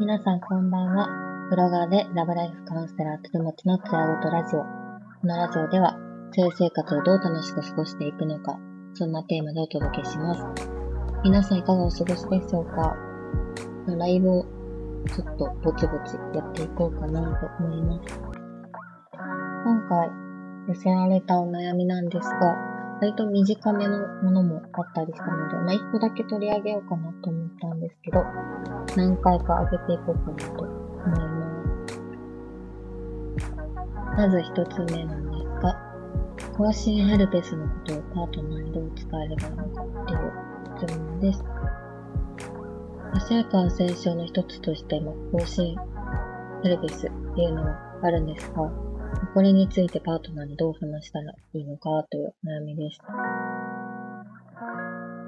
皆さんこんばんは。ブロガーでラブライフカウンセラーつるもちのつやごとラジオ。このラジオでは、性生活をどう楽しく過ごしていくのか、そんなテーマでお届けします。皆さんいかがお過ごしでしょうか？ライブをちょっとぼちぼちやっていこうかなと思います。今回寄せられたお悩みなんですが、割と短めのものもあったりしたので、まあ、一個だけ取り上げようかなと思ったんですけど、何回か上げていこうかなと思います。まず一つ目なんですが、更新ヘルペスのことをパートナーにどう伝えればいいのかっていう質問です。足や感染症の一つとしても、更新ヘルペスっていうのはあるんですが、これについてパートナーにどう話したらいいのかという悩みです。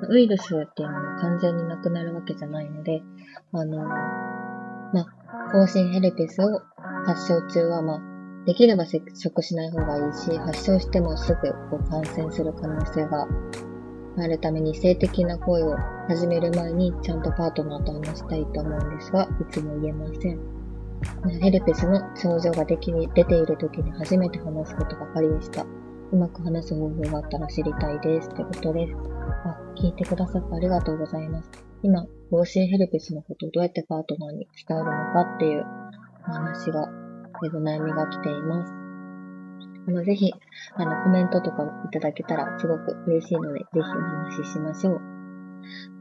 ウイルスっていうのは完全になくなるわけじゃないので、あの、ま、更新ヘルペスを発症中は、ま、できれば接触しない方がいいし、発症してもすぐこう感染する可能性があるために性的な行為を始める前にちゃんとパートナーと話したいと思うんですが、いつも言えません。ヘルペスの症状ができ出ている時に初めて話すことばかりでした。うまく話す方法があったら知りたいです。ってことです。あ、聞いてくださってありがとうございます。今、防止ヘルペスのことをどうやってパートナーに伝えるのかっていうお話が、えお悩みが来ています。あの、ぜひ、あの、コメントとかいただけたらすごく嬉しいので、ぜひお話ししましょう。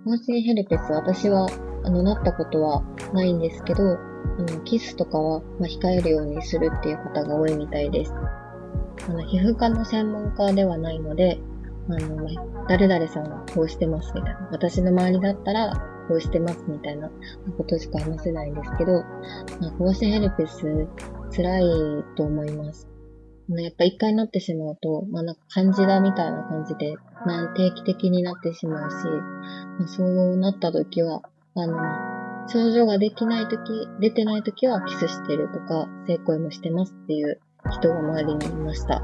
防止ヘルペス、私は、あの、なったことはないんですけど、あの、キスとかは、まあ、控えるようにするっていう方が多いみたいです。あの、皮膚科の専門家ではないので、あの、誰々さんはこうしてますみたいな。私の周りだったら、こうしてますみたいなことしか話せないんですけど、まあ、こうしてヘルペス辛いと思います。やっぱ一回なってしまうと、まあなんか感じだみたいな感じで、まあ定期的になってしまうし、まあ、そうなった時は、あの、症状ができないとき、出てないときはキスしてるとか、性行為もしてますっていう人が周りにいました。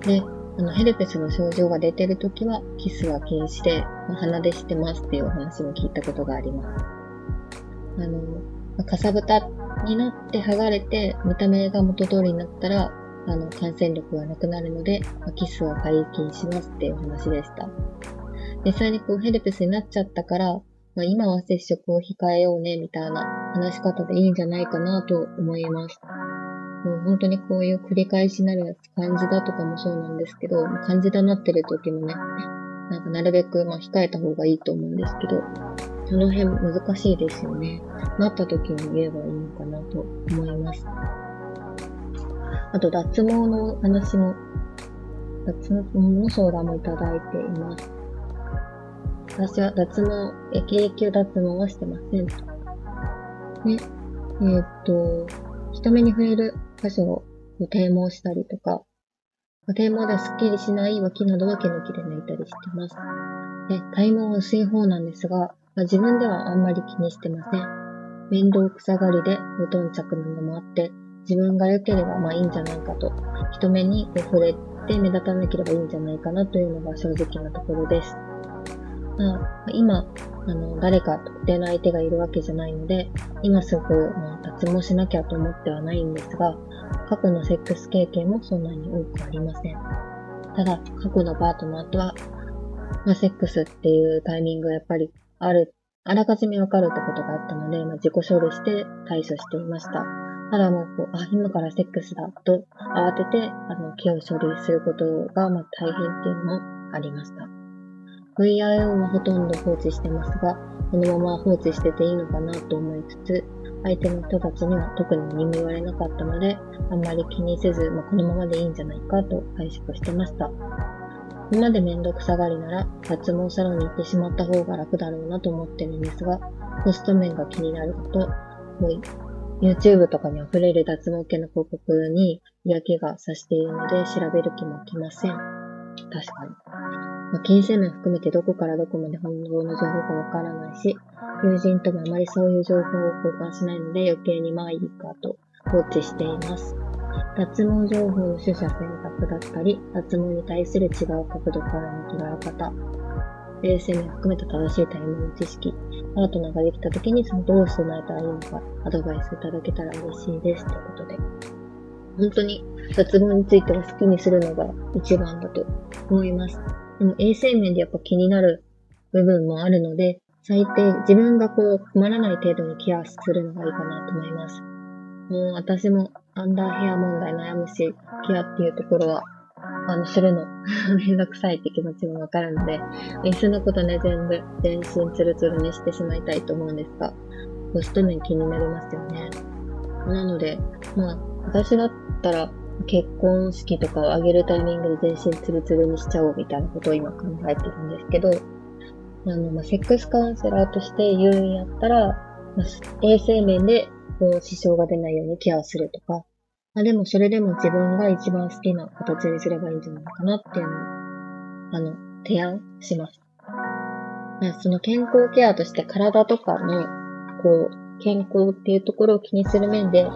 で、あの、ヘルペスの症状が出てるときは、キスは禁止で、まあ、鼻でしてますっていうお話も聞いたことがあります。あの、まあ、かさぶたになって剥がれて、見た目が元通りになったら、あの、感染力がなくなるので、まあ、キスは解禁しますっていうお話でした。実際にこうヘルペスになっちゃったから、まあ、今は接触を控えようね、みたいな話し方でいいんじゃないかなと思います。もう本当にこういう繰り返しになるやつ、漢字だとかもそうなんですけど、漢字だなってる時もね、なんかなるべくまあ控えた方がいいと思うんですけど、その辺難しいですよね。なった時に言えばいいのかなと思います。あと脱毛の話も、脱毛の相談もいただいています。私は脱毛、経級脱毛はしてません。ね、えー、っと、人目に触れる箇所を低毛したりとか、低毛ではスッキリしない脇などは毛抜きで抜いたりしてます。で、体毛は薄い方なんですが、まあ、自分ではあんまり気にしてません。面倒くさがりで無頓着なのもあって、自分が良ければまあいいんじゃないかと、人目に触れて目立たなければいいんじゃないかなというのが正直なところです。まあ、今、あの、誰か特定の相手がいるわけじゃないので、今すぐ、まあ、脱毛しなきゃと思ってはないんですが、過去のセックス経験もそんなに多くありません。ただ、過去のパートナーとは、まあ、セックスっていうタイミングがやっぱりある、あらかじめわかるってことがあったので、まあ、自己処理して対処していました。ただもう、こう、あ、今からセックスだと慌てて、あの、気を処理することが、まあ、大変っていうのもありました。VIO はほとんど放置してますが、このまま放置してていいのかなと思いつつ、相手の人たちには特に何も言われなかったので、あんまり気にせず、まあ、このままでいいんじゃないかと解釈してました。今までめんどくさがりなら、脱毛サロンに行ってしまった方が楽だろうなと思ってるんですが、コスト面が気になること、もう YouTube とかに溢れる脱毛系の広告に嫌気がさしているので調べる気も起きません。確かに。まあ、金銭面含めてどこからどこまで本当の情報かわからないし、友人ともあまりそういう情報を交換しないので余計にまあいいかと放置しています。脱毛情報の取捨選択だったり、脱毛に対する違う角度からの捉え方、衛生面含めた正しいタイミング知識、パートナーができた時にそのどう備えたらいいのか、アドバイスいただけたら嬉しいです。ということで。本当に脱毛については好きにするのが一番だと思います。でも衛生面でやっぱ気になる部分もあるので、最低自分がこう困らない程度にケアするのがいいかなと思います。もう私もアンダーヘア問題悩むし、ケアっていうところは、あの、するの めんどくさいって気持ちもわかるので、いっそのことね、全部全身ツルツルにしてしまいたいと思うんですが、コスト面気になりますよね。なので、まあ、私だったら、結婚式とかを挙げるタイミングで全身ツルツルにしちゃおうみたいなことを今考えてるんですけど、あの、まあ、セックスカウンセラーとして言うんやったら、まあ、衛生面でこう支障が出ないようにケアするとか、まあ、でもそれでも自分が一番好きな形にすればいいんじゃないかなっていうのを、あの、提案します。まあその健康ケアとして体とかの、こう、健康っていうところを気にする面で、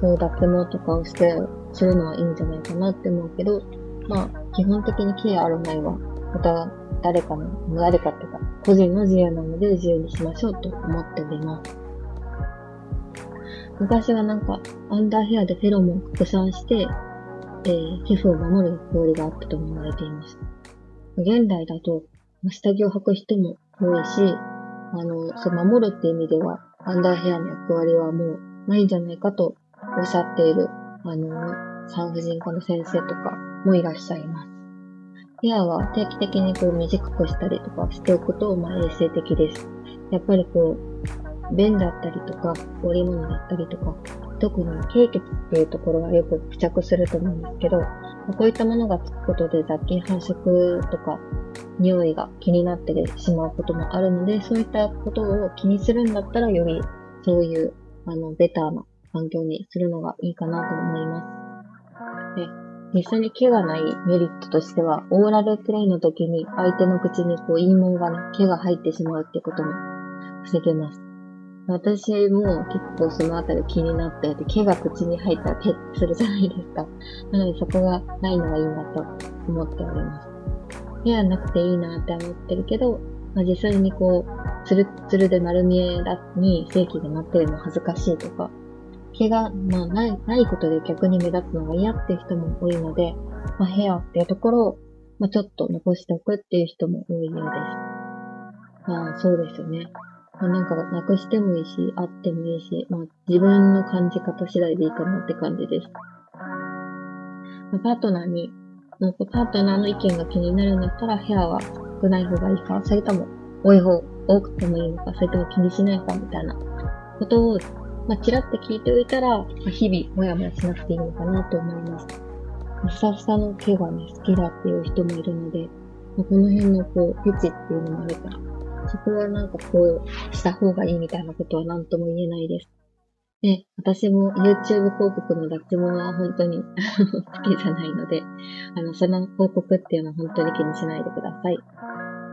そう脱毛とかをして、するのはいいんじゃないかなって思うけど、まあ、基本的にケアあるないは、また誰かの、誰かっていうか、個人の自由なので自由にしましょうと思っております。昔はなんか、アンダーヘアでフェロモン拡散して、えー、皮膚を守る役割があったと言われています。現代だと、下着を履く人も多いし、あの、そう、守るって意味では、アンダーヘアの役割はもうないんじゃないかとおっしゃっている、あの、産婦人科の先生とかもいらっしゃいます。ヘアは定期的にこう短くしたりとかしておくと、まあ衛生的です。やっぱりこう、便だったりとか、織物だったりとか、特に経血っていうところがよく付着すると思うんですけど、こういったものがつくことで雑菌繁殖とか、匂いが気になってしまうこともあるので、そういったことを気にするんだったら、よりそういう、あの、ベターな環境にするのがいいかなと思います。で、実際に毛がないメリットとしては、オーラルプレイの時に相手の口にこう陰毛がね、毛が入ってしまうってことも防げます。私も結構そのあたり気になってて、毛が口に入ったらペッするじゃないですか。なのでそこがないのがいいなと思っております。毛はなくていいなって思ってるけど、まあ、実際にこう、ツルツルで丸見えに正規でなってるの恥ずかしいとか、毛が、まあ、ない、ないことで逆に目立つのが嫌って人も多いので、まあ、ヘアっていうところを、まあ、ちょっと残しておくっていう人も多いようです。まあ、そうですよね。まあ、なんかなくしてもいいし、あってもいいし、まあ、自分の感じ方次第でいいかなって感じです。まあ、パートナーに、なんかパートナーの意見が気になるんだったらヘアは少ない方がいいか、それとも多い方、多くてもいいのか、それとも気にしないかみたいなことを、まあ、ちらって聞いておいたら、まあ、日々もやもやしなくていいのかなと思います。ふさふさの毛がね、好きだっていう人もいるので、まあ、この辺のこう、フェチっていうのもあるから、そこはなんかこう、した方がいいみたいなことは何とも言えないです。で、私も YouTube 広告の脱毛は本当に 好きじゃないので、あの、その広告っていうのは本当に気にしないでください。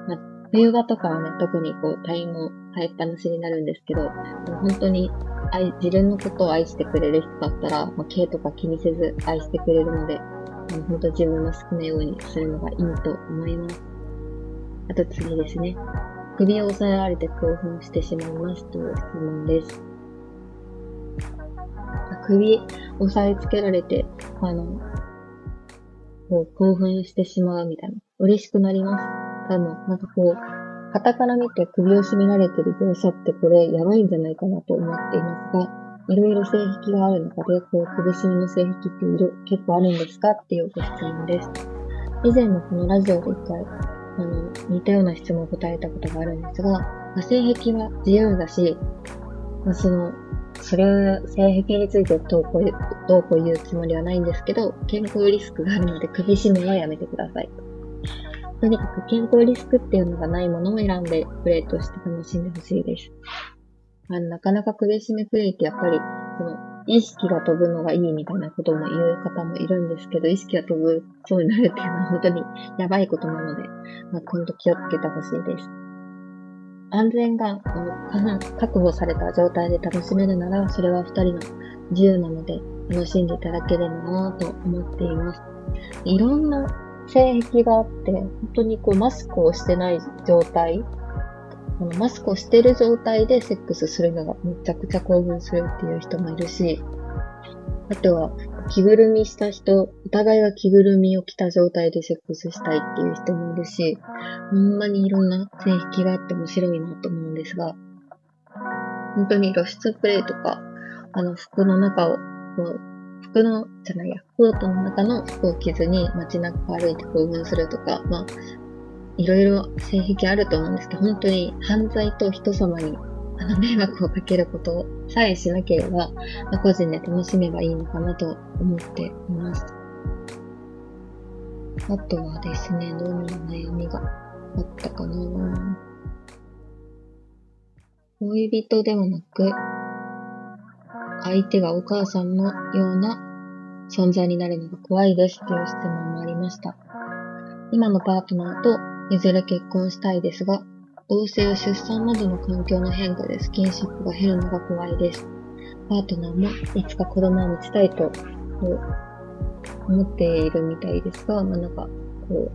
ま、冬場とかはね、特にこう、体毛生えっぱなしになるんですけど、本当に愛自分のことを愛してくれる人だったら、まあ、毛とか気にせず愛してくれるので、あの本当自分の好きなようにするのがいいと思います。あと次ですね。首を押さえられて興奮してしまいますという質問です。首押さえつけられて、あの、こう興奮してしまうみたいな。嬉しくなります。多分、なんかこう、肩から見て首を絞められてる描写ってこれやばいんじゃないかなと思っていますが、いろいろ性癖がある中で、こう、首絞めの性癖っている、結構あるんですかっていうご質問です。以前もこのラジオで一回あの、似たような質問を答えたことがあるんですが、性癖は自由だし、まあ、その、それ、性癖についてどうこうどうこう言うつもりはないんですけど、健康リスクがあるので首絞めはやめてください。とにかく健康リスクっていうのがないものを選んでプレイとして楽しんでほしいです。あのなかなか首絞めプレイってやっぱり、その、意識が飛ぶのがいいみたいなことも言う方もいるんですけど、意識が飛ぶそうになるっていうのは本当にやばいことなので、まあ、今度気をつけてほしいです。安全が確保された状態で楽しめるなら、それは二人の自由なので、楽しんでいただければなと思っています。いろんな性癖があって、本当にこうマスクをしてない状態、あのマスクをしてる状態でセックスするのがめちゃくちゃ興奮するっていう人もいるし、あとは、着ぐるみした人、お互いが着ぐるみを着た状態でセックスしたいっていう人もいるし、ほんまにいろんな性癖があって面白いなと思うんですが、本当に露出プレイとか、あの服の中を、服の、じゃないや、コートの中の服を着ずに街中歩いて興奮するとか、まあ、いろいろ性癖あると思うんですけど、本当に犯罪と人様にあの迷惑をかけることさえしなければ、まあ、個人で楽しめばいいのかなと思っています。あとはですね、どんな悩みがあったかな恋人ではなく、相手がお母さんのような存在になるのが怖いですという質問もありました。今のパートナーといずれ結婚したいですが、同性や出産などの環境の変化でスキンシップが減るのが怖いです。パートナーもいつか子供を持ちたいと思っているみたいですが、まあなんか、こ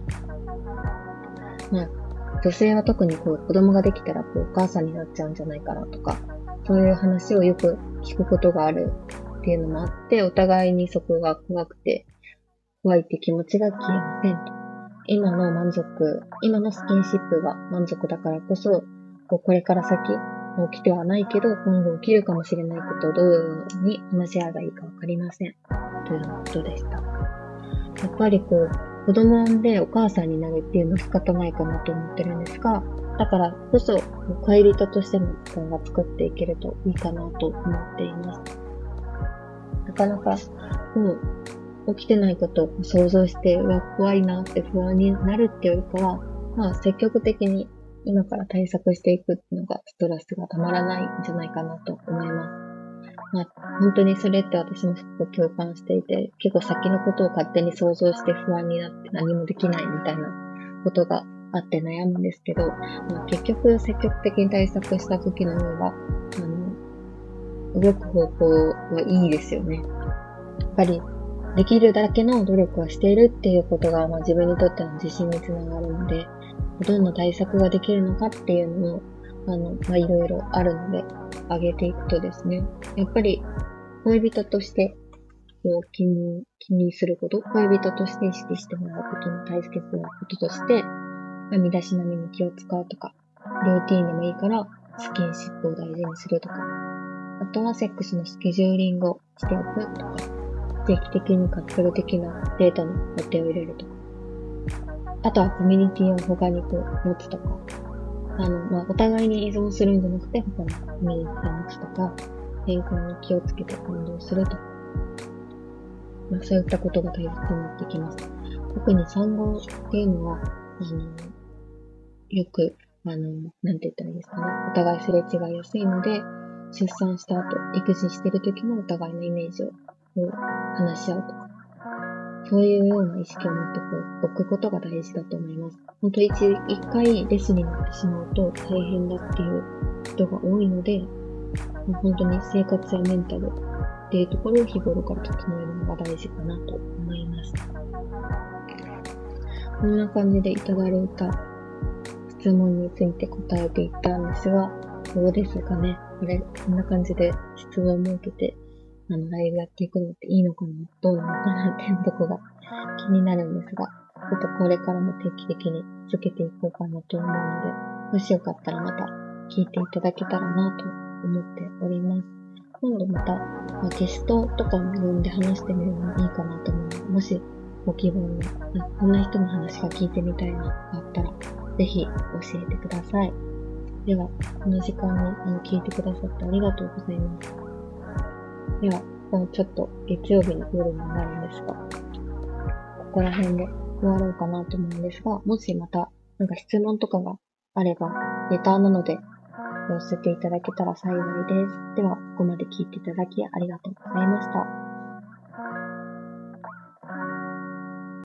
う、まあ、女性は特にこう子供ができたらこうお母さんになっちゃうんじゃないかなとか、そういう話をよく聞くことがあるっていうのもあって、お互いにそこが怖くて、怖いって気持ちが消えませんと。今の満足、今のスキンシップが満足だからこそ、こうこれから先、起きてはないけど、今後起きるかもしれないことをどういうふうに話し合えばいいかわかりません。ということでした。やっぱりこう、子供を産んでお母さんになるっていうのは仕方ないかなと思ってるんですが、だからこそ、恋人としての時間が作っていけるといいかなと思っています。なかなか、もう、起きてないことを想像して、うわ、怖いなって不安になるっていうよりかは、まあ積極的に今から対策していくっていうのがストレスがたまらないんじゃないかなと思います。まあ本当にそれって私もすごく共感していて、結構先のことを勝手に想像して不安になって何もできないみたいなことがあって悩むんですけど、まあ、結局積極的に対策した時の方が、あの、動く方向はいいですよね。やっぱりできるだけの努力はしているっていうことが、まあ、自分にとっての自信につながるので、どんな対策ができるのかっていうのを、あの、まあ、いろいろあるので、上げていくとですね、やっぱり、恋人として、こう、気に、気にすること、恋人として意識してもらうことの大切なこととして、まあ、身だしなみに気を使うとか、ルーティーンでもいいから、スキンシップを大事にするとか、あとはセックスのスケジューリングをしておくとか、定期的にカップル的なデータの予定を入れるとか。あとはコミュニティを他にこう持つとか。あの、まあ、お互いに依存するんじゃなくて、他のコミュニティを持つとか、変更に気をつけて行動するとか。まあ、そういったことが大切になってきます。特に産後っていうのは、あの、よく、あの、なんて言ったらいいですかね。お互いすれ違いやすいので、出産した後、育児してる時のお互いのイメージを話し合うとか、そういうような意識を持っておくことが大事だと思います。本当一、一回レスになってしまうと大変だっていう人が多いので、本当に生活やメンタルっていうところを日頃から整えるのが大事かなと思います。こんな感じでいただいた質問について答えていったんですが、どうですかねこれ、こんな感じで質問を設けてあの、ライブやっていくのっていいのかな？どうなのかなっていうとこが気になるんですが、ちょっとこれからも定期的に続けていこうかなと思うので、もしよかったらまた聞いていただけたらなと思っております。今度また、まあ、ゲストとかも呼んで話してみるのもいいかなと思うので、もしご希望の、こんな人の話が聞いてみたいながあったら、ぜひ教えてください。では、この時間にあの聞いてくださってありがとうございます。では、もうちょっと月曜日の夜になるんですが、ここら辺で終わろうかなと思うんですが、もしまた、なんか質問とかがあれば、レタなので、寄せていただけたら幸いです。では、ここまで聞いていただきありがとうございました。